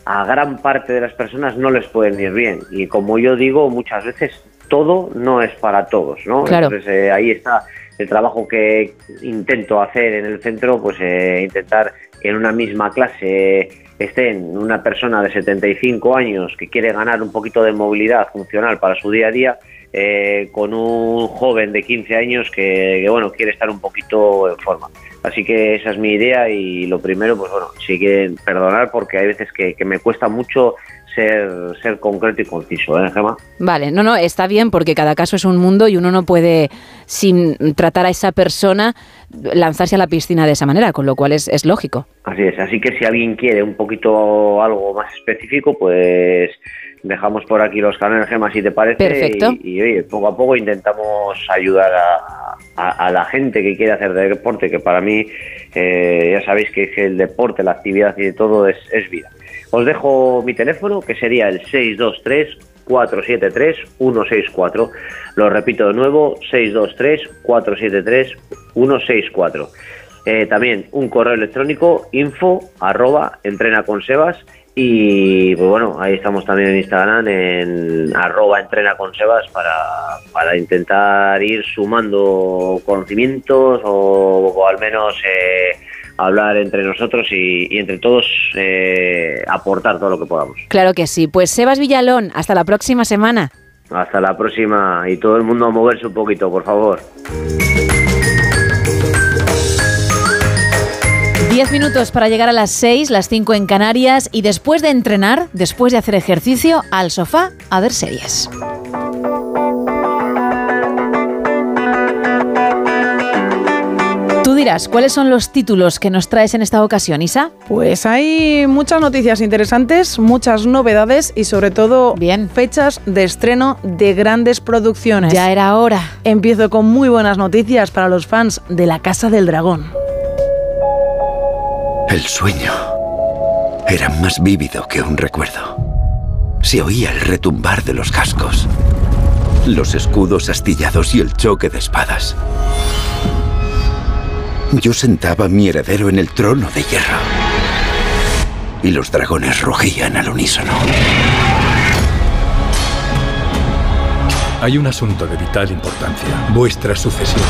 a gran parte de las personas no les pueden ir bien. Y como yo digo muchas veces, todo no es para todos, ¿no? Claro. Entonces eh, ahí está el trabajo que intento hacer en el centro, pues eh, intentar en una misma clase estén una persona de 75 años que quiere ganar un poquito de movilidad funcional para su día a día, eh, con un joven de 15 años que, bueno quiere estar un poquito en forma. Así que esa es mi idea y lo primero, pues bueno, sí que perdonar porque hay veces que, que me cuesta mucho ser, ser concreto y conciso, ¿eh, Gemma? Vale, no, no, está bien porque cada caso es un mundo y uno no puede, sin tratar a esa persona, lanzarse a la piscina de esa manera, con lo cual es, es lógico. Así es, así que si alguien quiere un poquito algo más específico, pues dejamos por aquí los canales Gemma si te parece Perfecto. Y, y, oye, poco a poco intentamos ayudar a, a- a la gente que quiere hacer deporte, que para mí eh, ya sabéis que, el deporte, la actividad y de todo es, es vida. Os dejo mi teléfono que sería el 623 623-473-164. Lo repito de nuevo, 623-473-164. Eh, también un correo electrónico info arroba entrena con y pues bueno, ahí estamos también en Instagram en arroba entrena con para, para intentar ir sumando conocimientos o, o al menos eh, hablar entre nosotros y, y entre todos eh, aportar todo lo que podamos. Claro que sí. Pues Sebas Villalón, hasta la próxima semana. Hasta la próxima y todo el mundo a moverse un poquito, por favor. Diez minutos para llegar a las seis, las cinco en Canarias y después de entrenar, después de hacer ejercicio, al sofá a ver series. Dirás, ¿cuáles son los títulos que nos traes en esta ocasión, Isa? Pues hay muchas noticias interesantes, muchas novedades y sobre todo Bien. fechas de estreno de grandes producciones. Ya era hora. Empiezo con muy buenas noticias para los fans de La Casa del Dragón. El sueño era más vívido que un recuerdo. Se oía el retumbar de los cascos, los escudos astillados y el choque de espadas. Yo sentaba a mi heredero en el trono de hierro. Y los dragones rugían al unísono. Hay un asunto de vital importancia. Vuestra sucesión.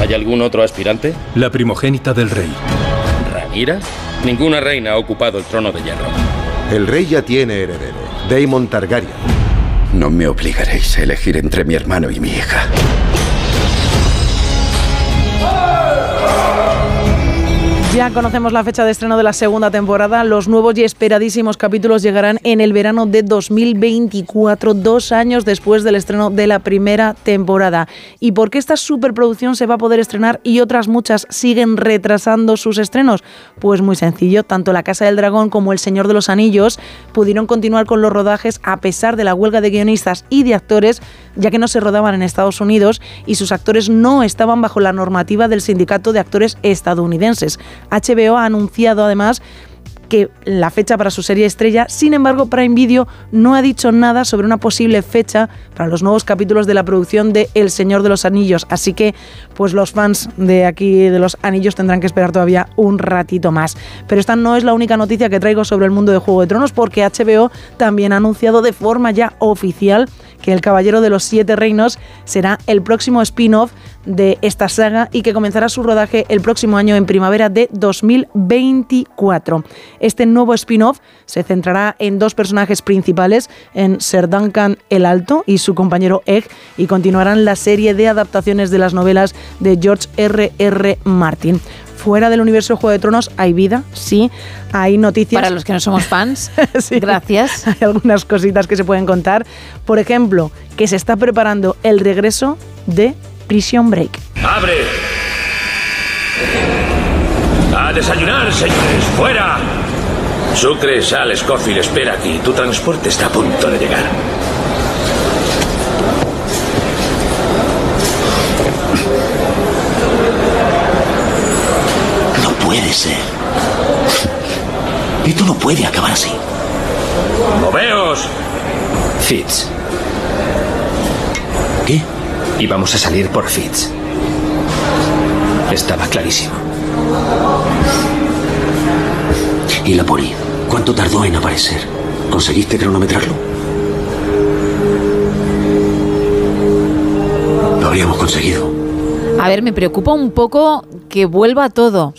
¿Hay algún otro aspirante? La primogénita del rey. ¿Ranira? Ninguna reina ha ocupado el trono de hierro. El rey ya tiene heredero. Daemon Targaryen. No me obligaréis a elegir entre mi hermano y mi hija. Ya conocemos la fecha de estreno de la segunda temporada. Los nuevos y esperadísimos capítulos llegarán en el verano de 2024, dos años después del estreno de la primera temporada. ¿Y por qué esta superproducción se va a poder estrenar y otras muchas siguen retrasando sus estrenos? Pues muy sencillo, tanto La Casa del Dragón como El Señor de los Anillos pudieron continuar con los rodajes a pesar de la huelga de guionistas y de actores, ya que no se rodaban en Estados Unidos y sus actores no estaban bajo la normativa del Sindicato de Actores Estadounidenses. HBO ha anunciado además que la fecha para su serie estrella, sin embargo Prime Video no ha dicho nada sobre una posible fecha para los nuevos capítulos de la producción de El Señor de los Anillos, así que pues los fans de aquí de los anillos tendrán que esperar todavía un ratito más. Pero esta no es la única noticia que traigo sobre el mundo de Juego de Tronos porque HBO también ha anunciado de forma ya oficial que El Caballero de los Siete Reinos será el próximo spin-off de esta saga y que comenzará su rodaje el próximo año en primavera de 2024. Este nuevo spin-off se centrará en dos personajes principales, en Sir Duncan el Alto y su compañero Egg, y continuarán la serie de adaptaciones de las novelas de George R. R. Martin fuera del universo de Juego de Tronos hay vida, sí, hay noticias. Para los que no somos fans, Sí. gracias. Hay algunas cositas que se pueden contar. Por ejemplo, que se está preparando el regreso de Prison Break. ¡Abre! ¡A desayunar, señores! ¡Fuera! Sucre, Sal, Scofield, espera aquí. Tu transporte está a punto de llegar. Puede ser. Esto no puede acabar así. ¡Moveos! Fitz. ¿Qué? Íbamos a salir por Fitz. Estaba clarísimo. ¿Y la poli? ¿Cuánto tardó en aparecer? ¿Conseguiste cronometrarlo? Lo habríamos conseguido. A ver, me preocupa un poco que vuelva todo.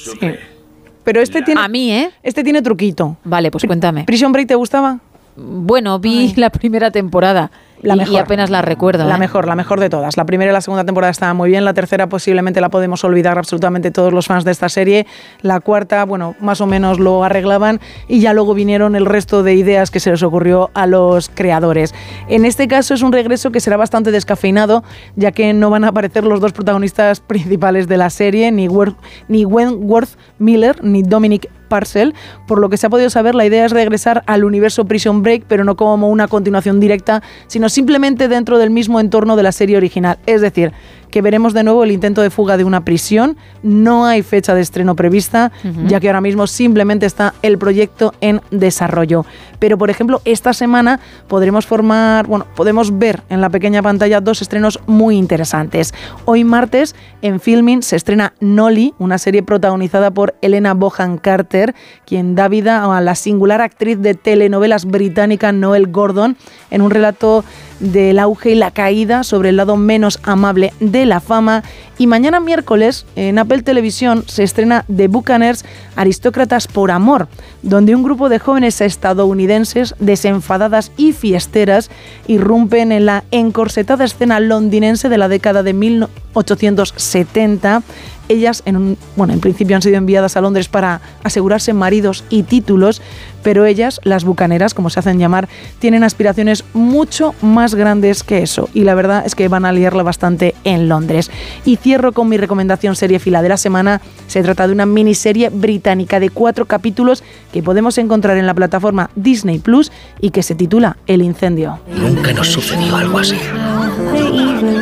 Pero este tiene. A mí, ¿eh? Este tiene truquito. Vale, pues cuéntame. ¿Prison Break te gustaba? Bueno, vi la primera temporada La y, mejor. y apenas la recuerdo. La ¿eh? mejor, la mejor de todas. La primera y la segunda temporada estaban muy bien. La tercera posiblemente la podemos olvidar absolutamente todos los fans de esta serie. La cuarta, bueno, más o menos lo arreglaban y ya luego vinieron el resto de ideas que se les ocurrió a los creadores. En este caso es un regreso que será bastante descafeinado, ya que no van a aparecer los dos protagonistas principales de la serie, ni, Wer- ni Wentworth Miller ni Dominic Parcel. Por lo que se ha podido saber, la idea es regresar al universo Prison Break, pero no como una continuación directa, sino simplemente dentro del mismo entorno de la serie original. Es decir, que veremos de nuevo el intento de fuga de una prisión. No hay fecha de estreno prevista, ya que ahora mismo simplemente está el proyecto en desarrollo. Pero, por ejemplo, esta semana podremos formar, bueno, podemos ver en la pequeña pantalla dos estrenos muy interesantes. Hoy martes en Filming se estrena Nolly, una serie protagonizada por Elena Bohan Carter, quien da vida a la singular actriz de telenovelas británica Noel Gordon en un relato del auge y la caída sobre el lado menos amable de la fama. Y mañana miércoles en Apple Televisión se estrena The Buccaneers Aristócratas por Amor, donde un grupo de jóvenes estadounidenses desenfadadas y fiesteras irrumpen en la encorsetada escena londinense de la década de 1870 ellas, en un, bueno, en principio han sido enviadas a Londres para asegurarse maridos y títulos, pero ellas, las bucaneras, como se hacen llamar, tienen aspiraciones mucho más grandes que eso. Y la verdad es que van a liarla bastante en Londres. Y cierro con mi recomendación serie fila de la semana. Se trata de una miniserie británica de cuatro capítulos que podemos encontrar en la plataforma Disney Plus y que se titula El incendio. Nunca nos sucedió algo así.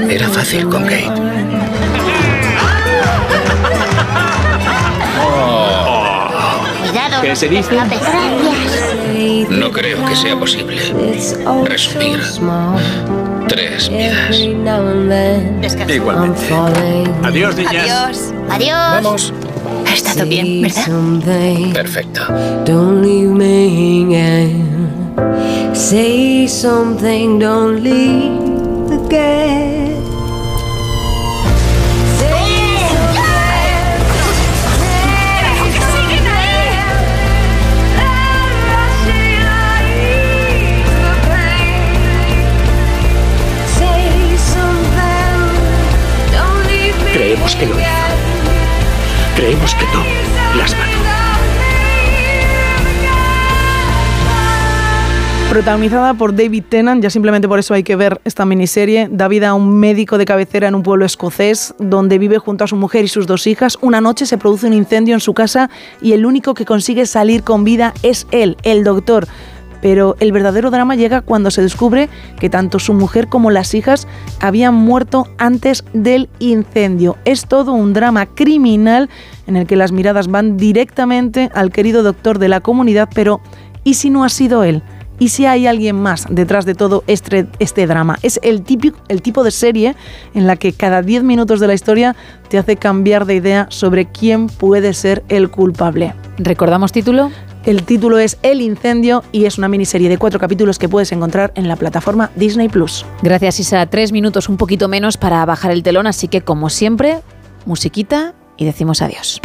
Era fácil con Kate. ¿Qué se dice? No creo que sea posible resumir tres vidas. Igualmente. Adiós, niñas. Adiós. Adiós. Vamos. Ha estado bien, ¿verdad? Perfecto. Don't leave me hanging. Say something, don't leave again. Que no las mató. Protagonizada por David Tennant, ya simplemente por eso hay que ver esta miniserie, da vida a un médico de cabecera en un pueblo escocés donde vive junto a su mujer y sus dos hijas. Una noche se produce un incendio en su casa y el único que consigue salir con vida es él, el doctor. Pero el verdadero drama llega cuando se descubre que tanto su mujer como las hijas habían muerto antes del incendio. Es todo un drama criminal en el que las miradas van directamente al querido doctor de la comunidad, pero ¿y si no ha sido él? ¿Y si hay alguien más detrás de todo este, este drama? Es el, típico, el tipo de serie en la que cada 10 minutos de la historia te hace cambiar de idea sobre quién puede ser el culpable. ¿Recordamos título? El título es El Incendio y es una miniserie de cuatro capítulos que puedes encontrar en la plataforma Disney Plus. Gracias, Isa. Tres minutos, un poquito menos para bajar el telón, así que como siempre, musiquita y decimos adiós.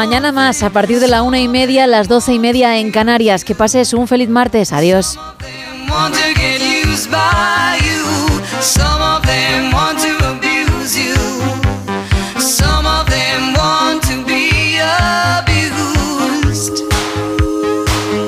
Mañana más, a partir de la una y media, las doce y media en Canarias. Que pases un feliz martes. Adiós. Used by you. Some of them